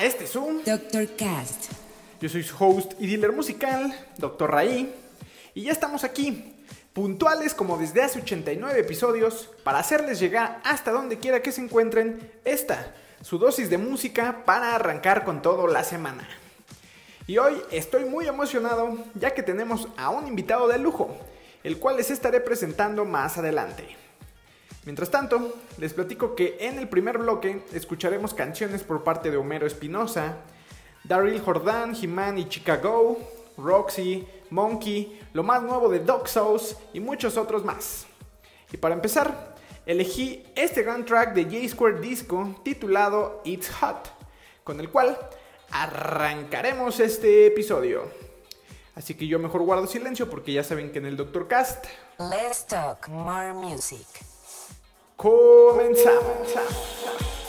A este Zoom. Dr. Cast. Yo soy su host y dealer musical, Dr. Raí, y ya estamos aquí, puntuales como desde hace 89 episodios, para hacerles llegar hasta donde quiera que se encuentren esta, su dosis de música para arrancar con todo la semana. Y hoy estoy muy emocionado ya que tenemos a un invitado de lujo, el cual les estaré presentando más adelante. Mientras tanto, les platico que en el primer bloque escucharemos canciones por parte de Homero Espinosa, Daryl Jordan, He-Man y Chicago, Roxy, Monkey, lo más nuevo de Dog Souls y muchos otros más. Y para empezar, elegí este gran track de J Square Disco titulado It's Hot, con el cual arrancaremos este episodio. Así que yo mejor guardo silencio porque ya saben que en el Doctor Cast Let's talk more music. Comenzamos. It's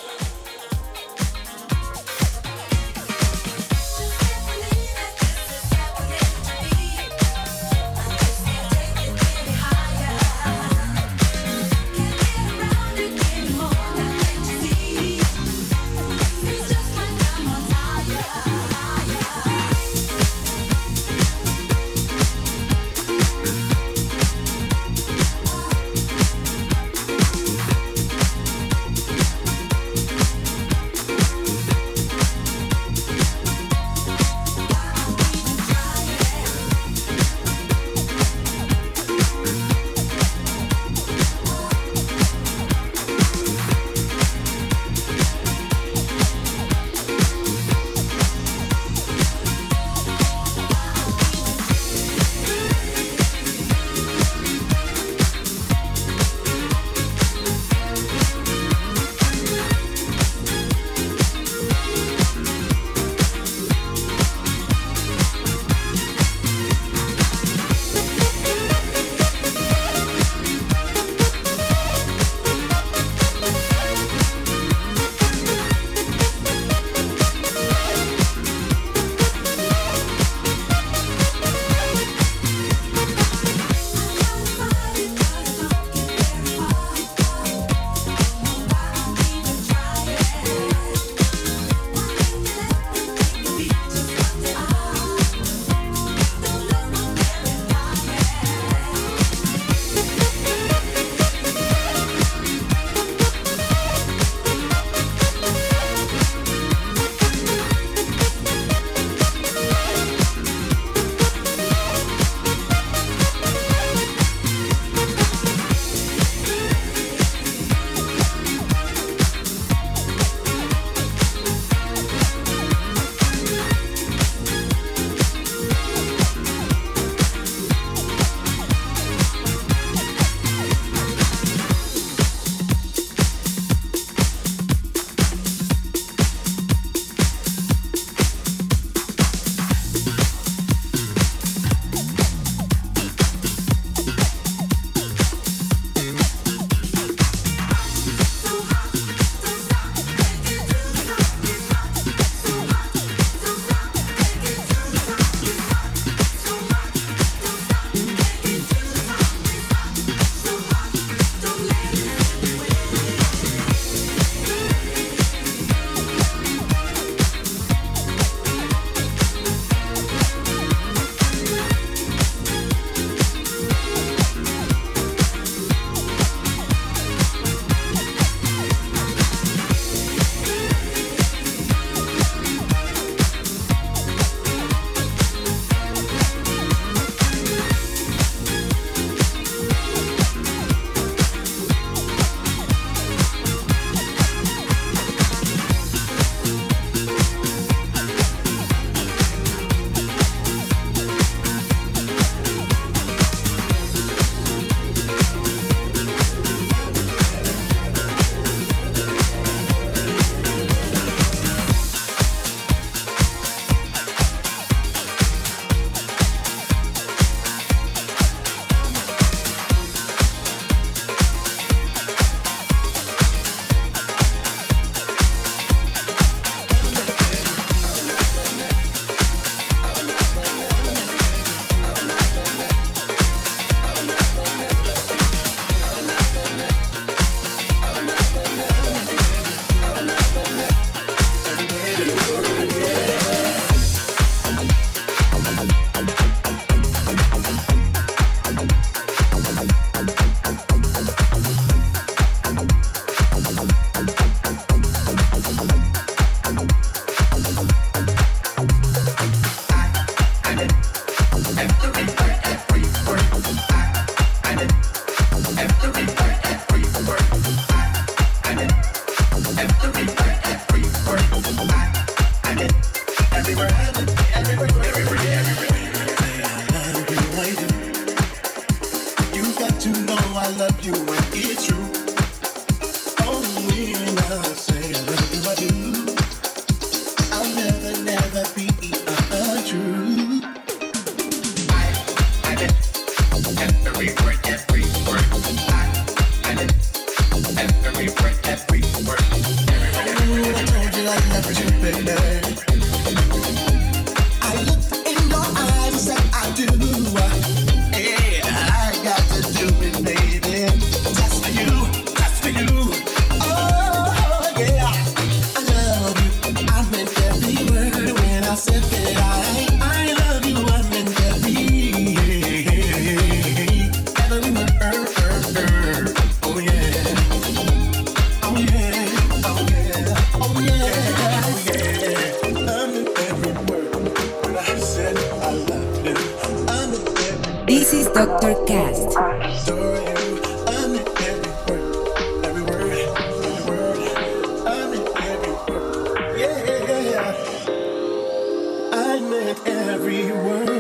every word.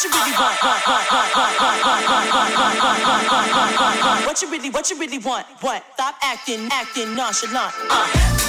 what you really want? What you really, what you really want? What? Stop acting, acting nonchalant. Uh.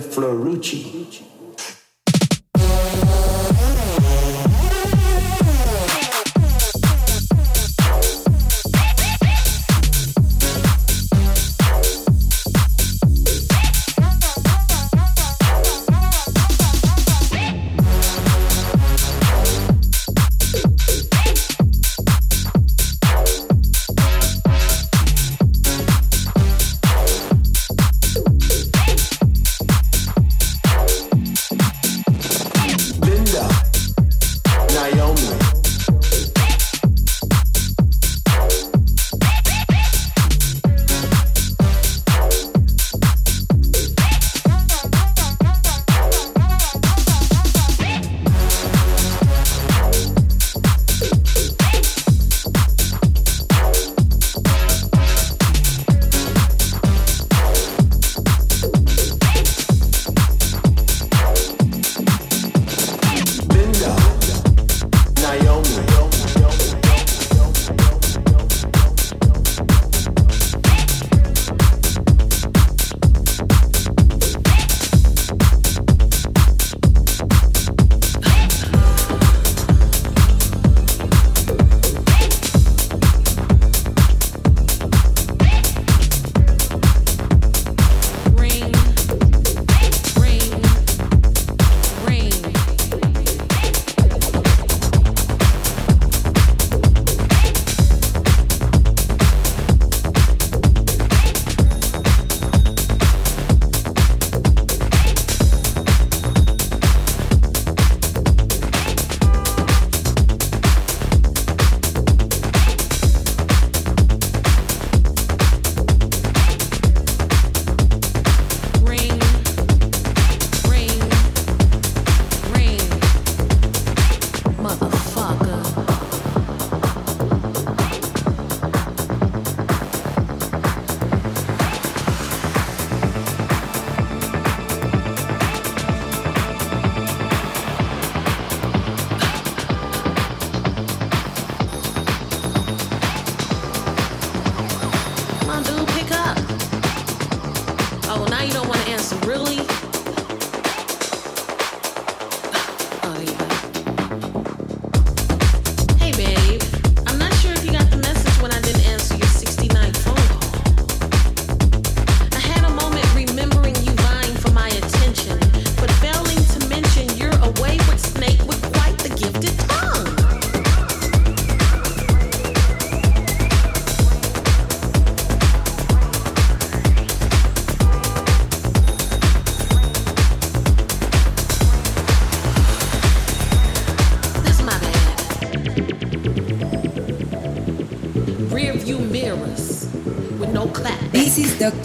Florucci.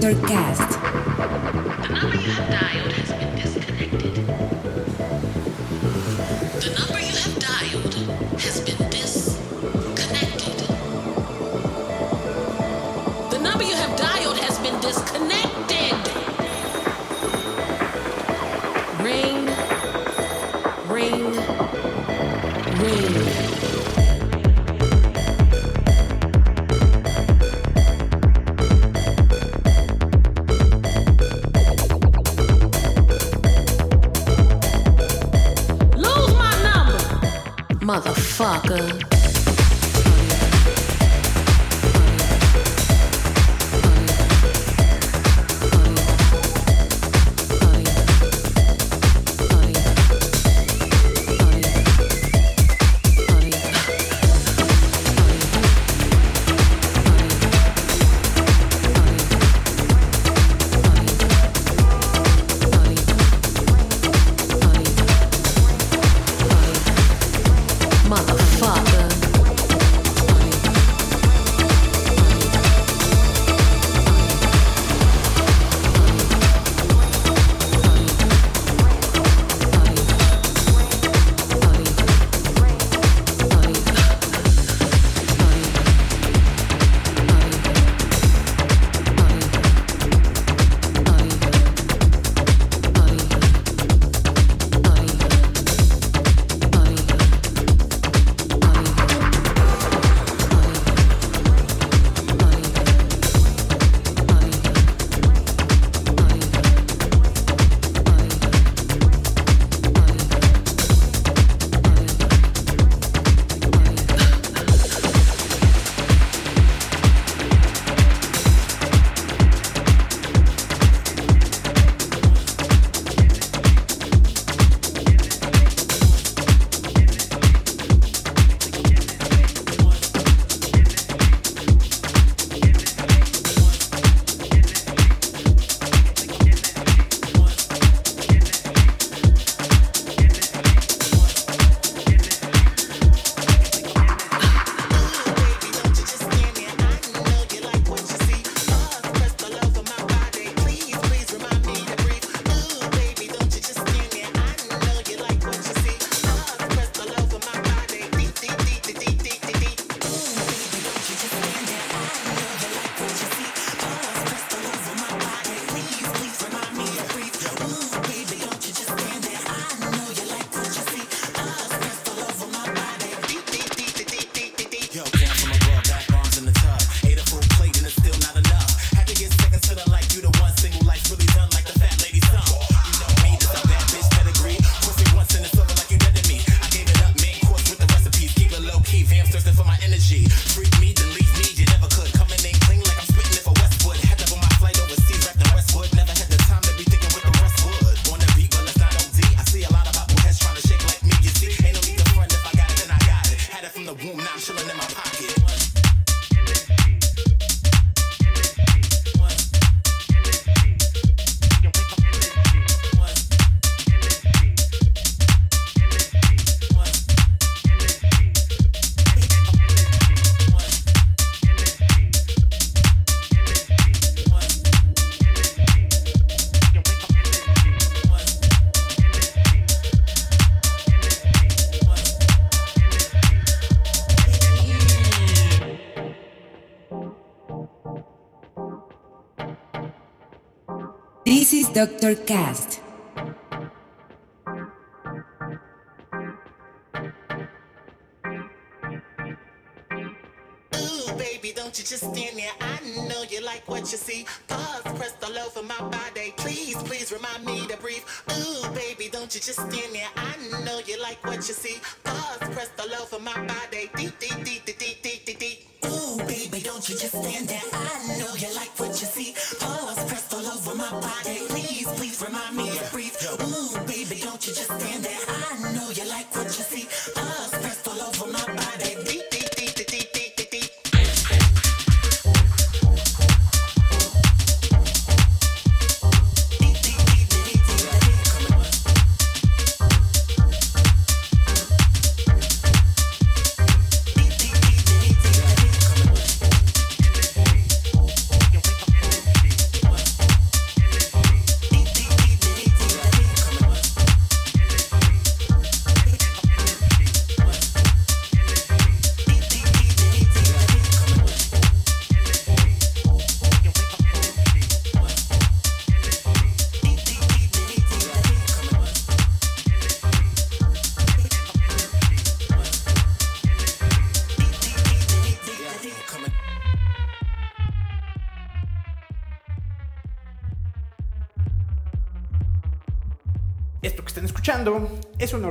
Is Dr. 大哥 Dr. Cast.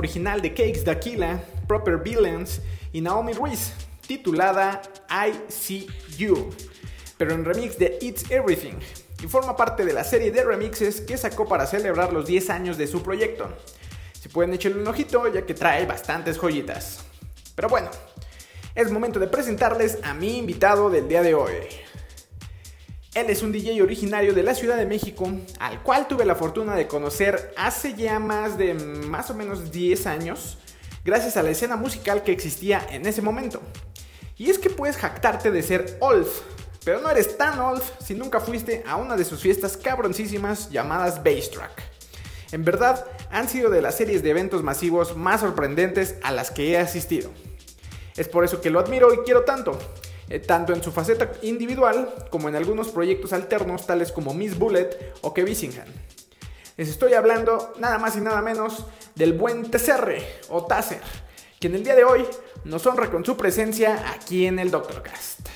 Original de Cakes Daquila, Proper Villains y Naomi Ruiz, titulada I See You, pero en remix de It's Everything, y forma parte de la serie de remixes que sacó para celebrar los 10 años de su proyecto. Si pueden echarle un ojito ya que trae bastantes joyitas. Pero bueno, es momento de presentarles a mi invitado del día de hoy. Él es un DJ originario de la Ciudad de México, al cual tuve la fortuna de conocer hace ya más de más o menos 10 años, gracias a la escena musical que existía en ese momento. Y es que puedes jactarte de ser old, pero no eres tan old si nunca fuiste a una de sus fiestas cabroncísimas llamadas Bass Track. En verdad, han sido de las series de eventos masivos más sorprendentes a las que he asistido. Es por eso que lo admiro y quiero tanto, eh, tanto en su faceta individual como en algunos proyectos alternos tales como Miss Bullet o Kevisingham. Les estoy hablando nada más y nada menos del buen TCR o Taser, quien el día de hoy nos honra con su presencia aquí en el Doctorcast.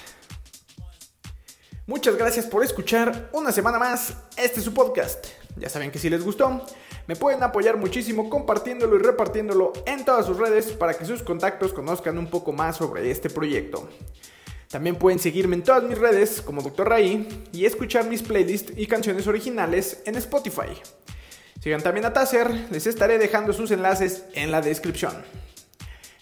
Muchas gracias por escuchar una semana más este su podcast. Ya saben que si les gustó, me pueden apoyar muchísimo compartiéndolo y repartiéndolo en todas sus redes para que sus contactos conozcan un poco más sobre este proyecto. También pueden seguirme en todas mis redes como Dr. Raí y escuchar mis playlists y canciones originales en Spotify. Sigan también a Taser, les estaré dejando sus enlaces en la descripción.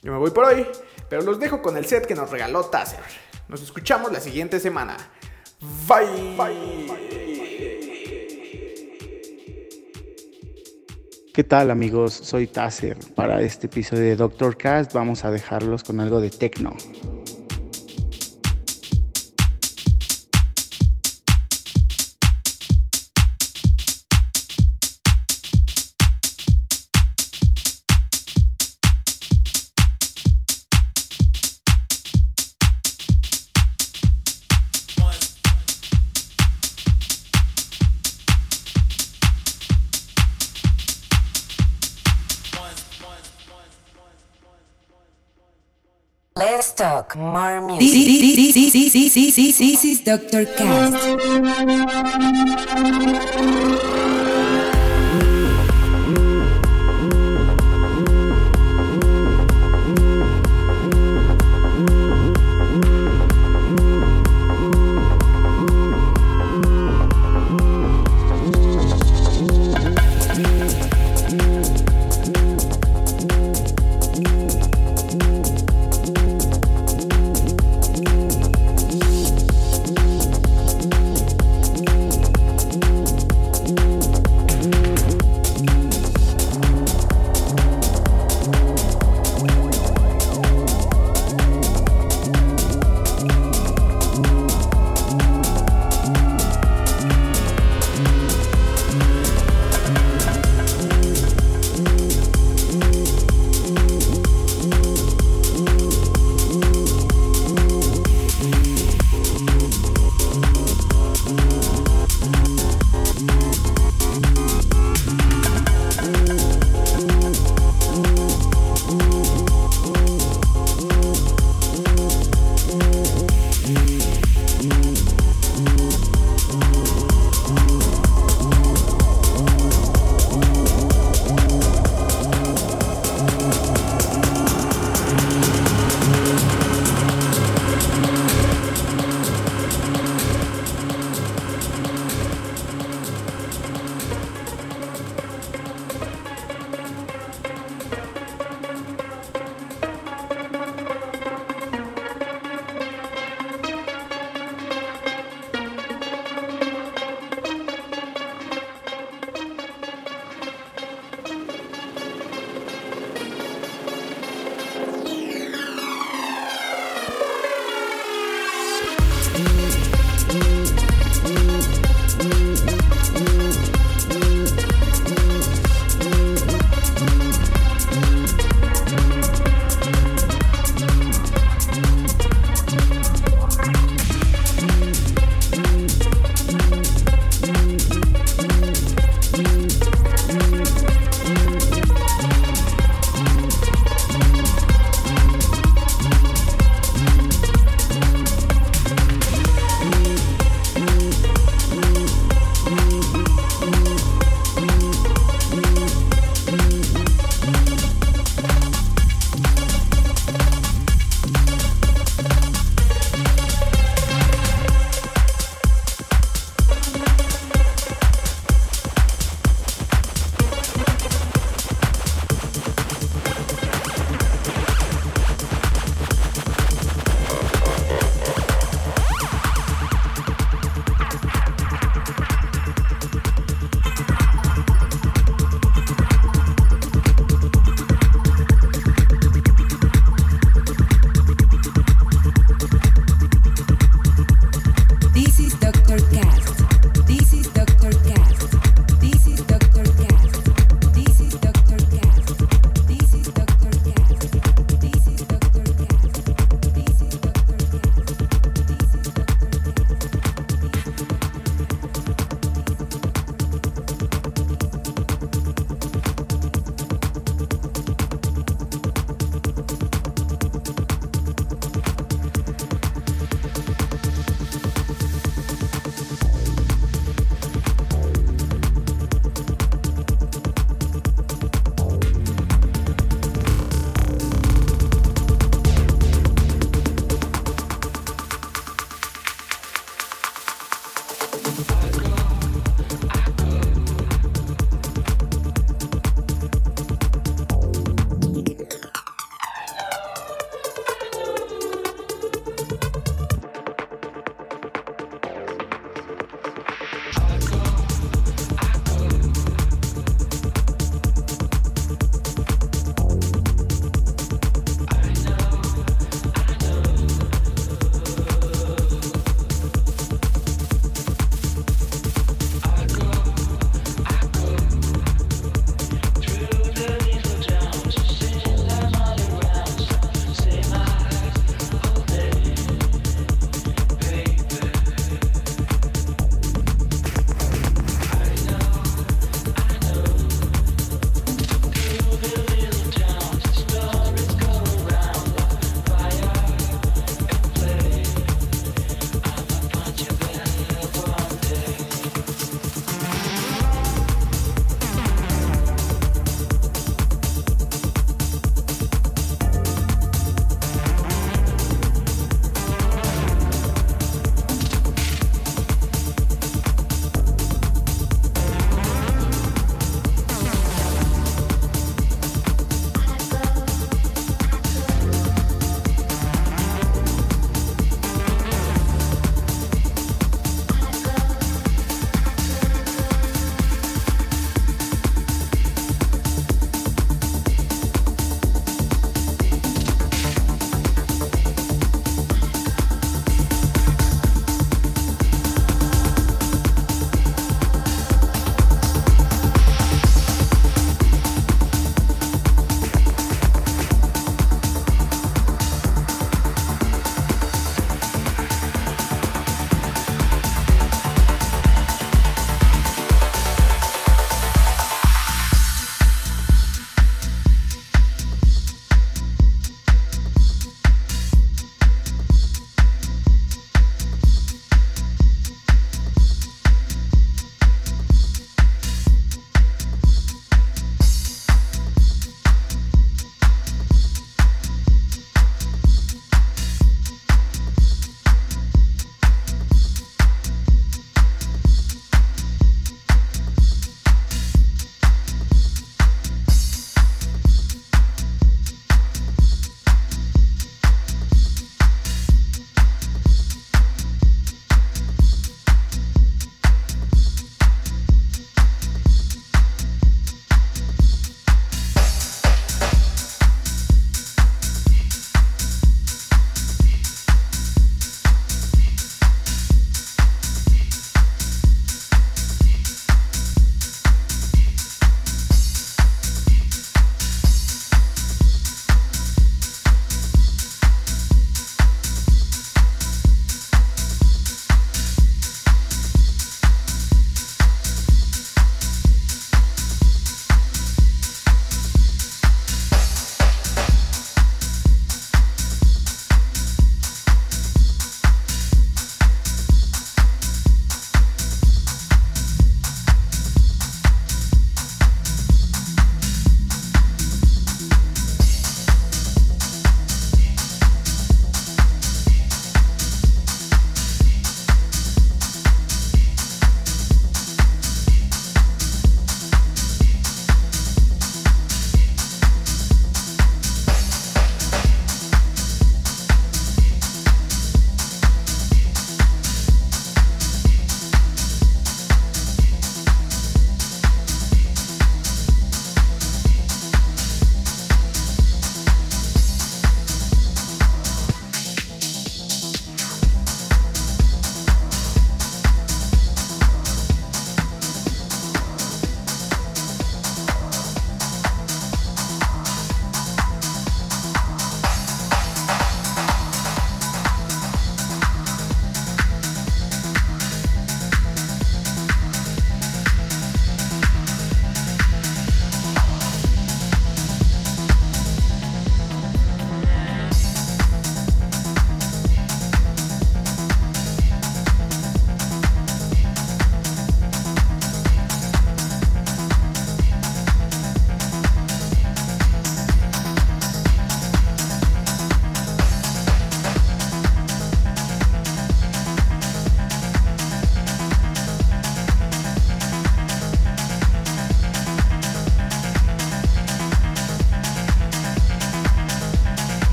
Yo me voy por hoy, pero los dejo con el set que nos regaló Taser. Nos escuchamos la siguiente semana. Bye. ¿Qué tal amigos? Soy Taser. Para este episodio de Doctor Cast vamos a dejarlos con algo de techno. Let's talk more music. This, this, this, this, this, this, this is Dr. Cast.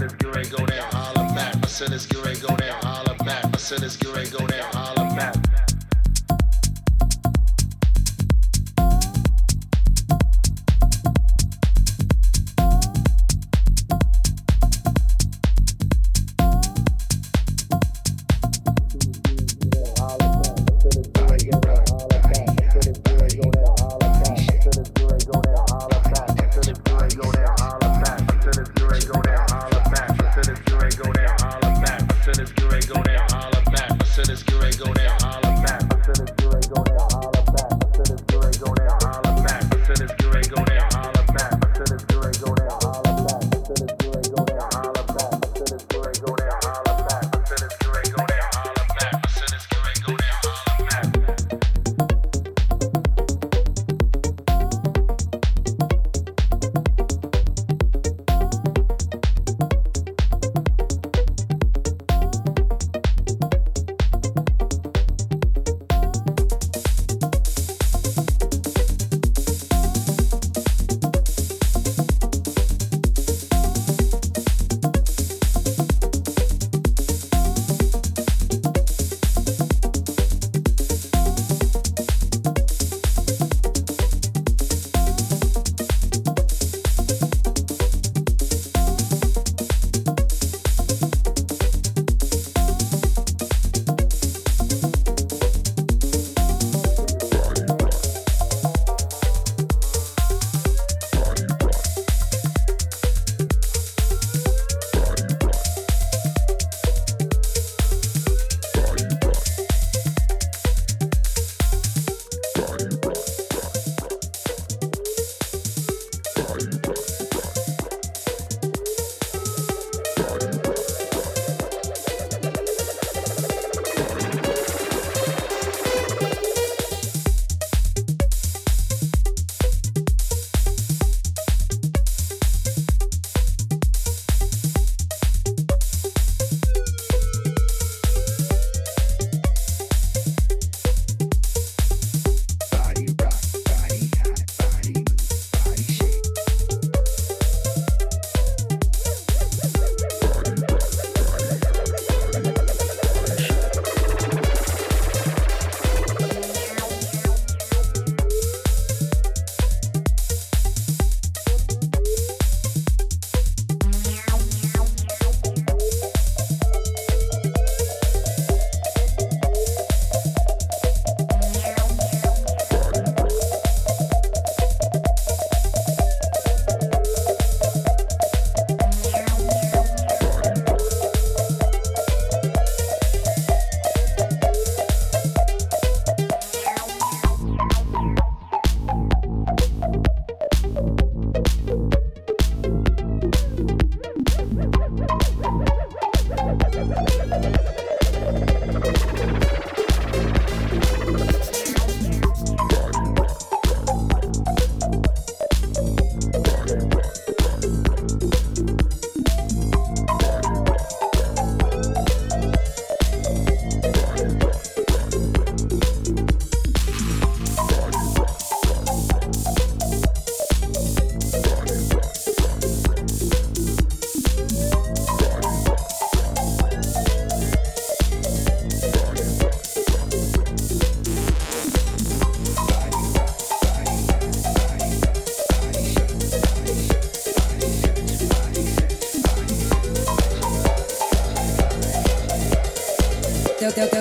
sinners get ready go down, holla back. My sinners get ready go down, holla back. My sinners get ready go down, holla back.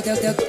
Doctor Cast.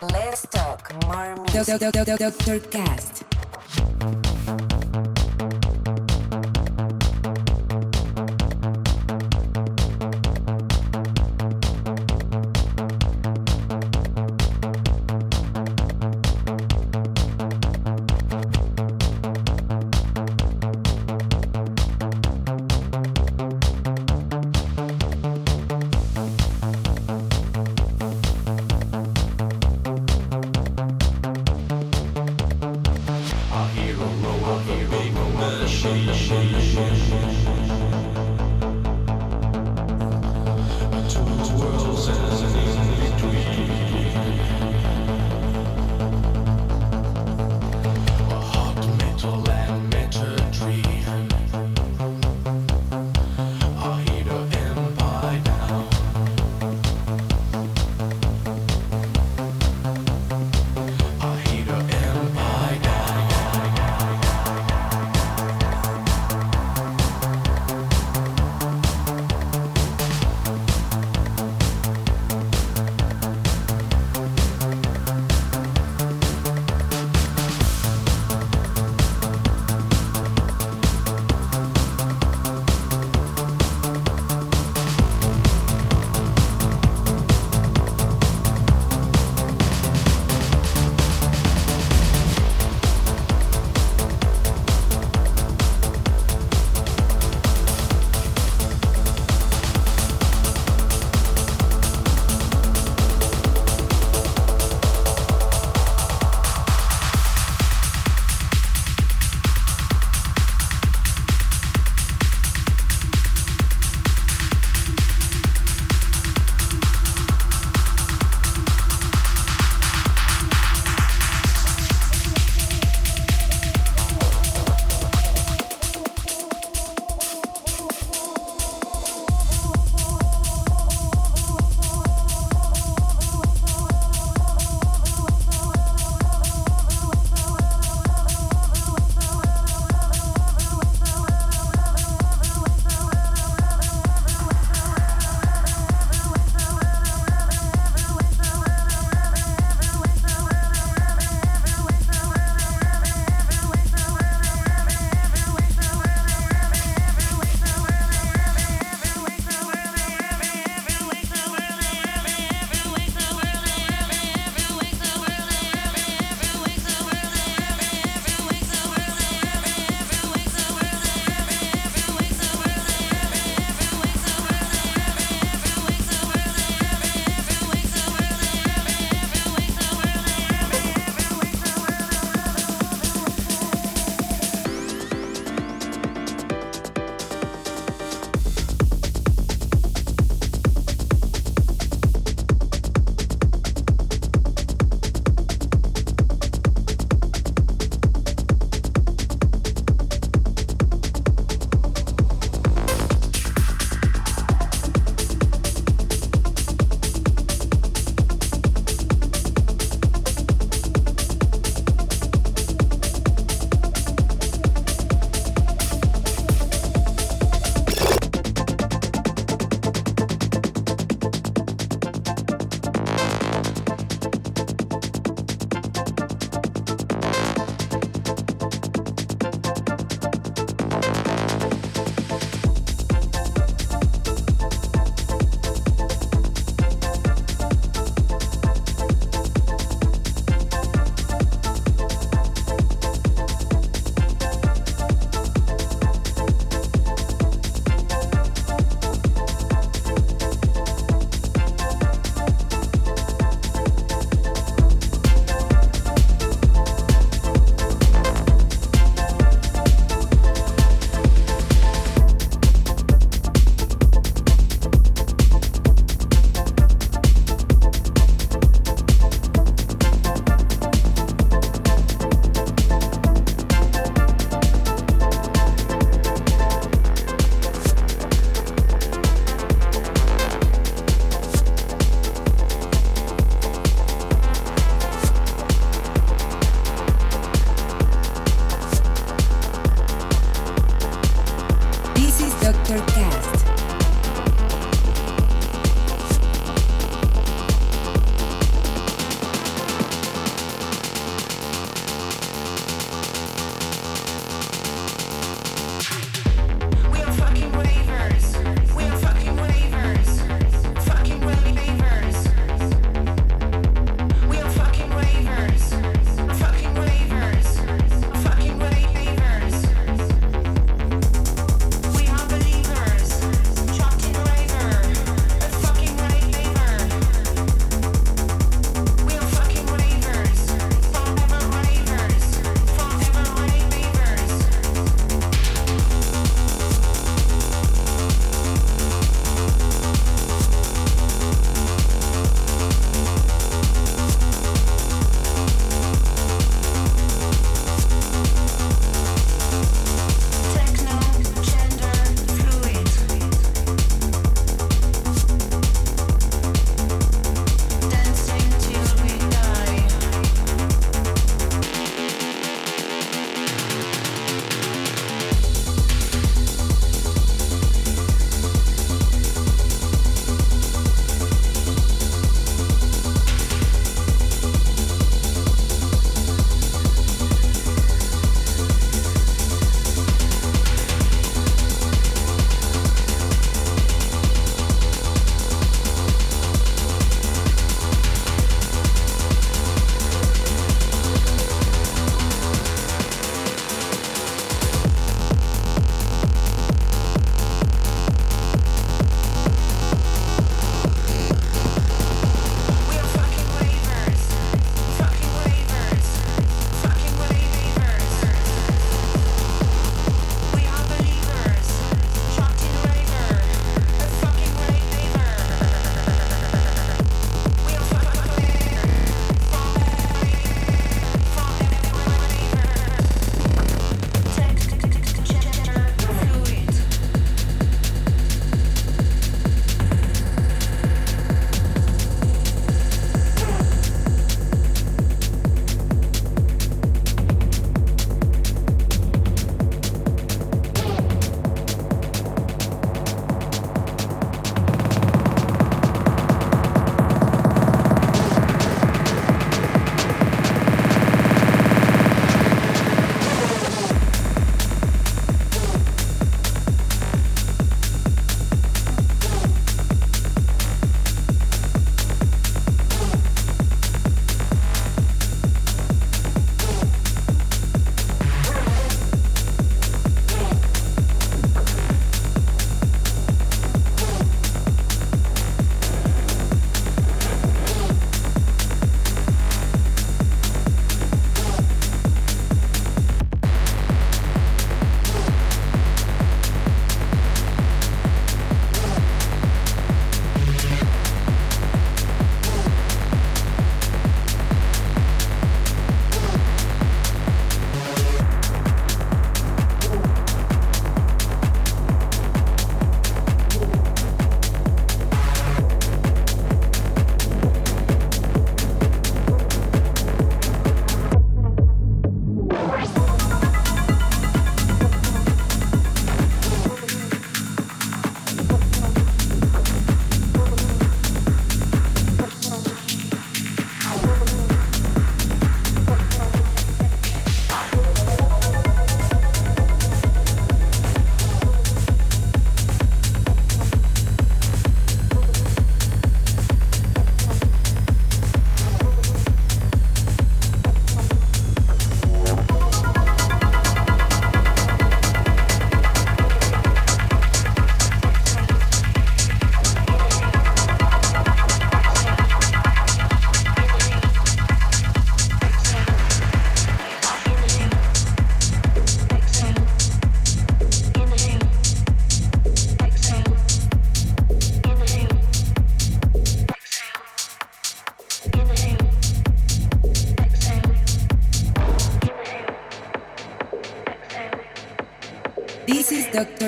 Let's talk more. Doctor Cast. forget.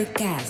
Is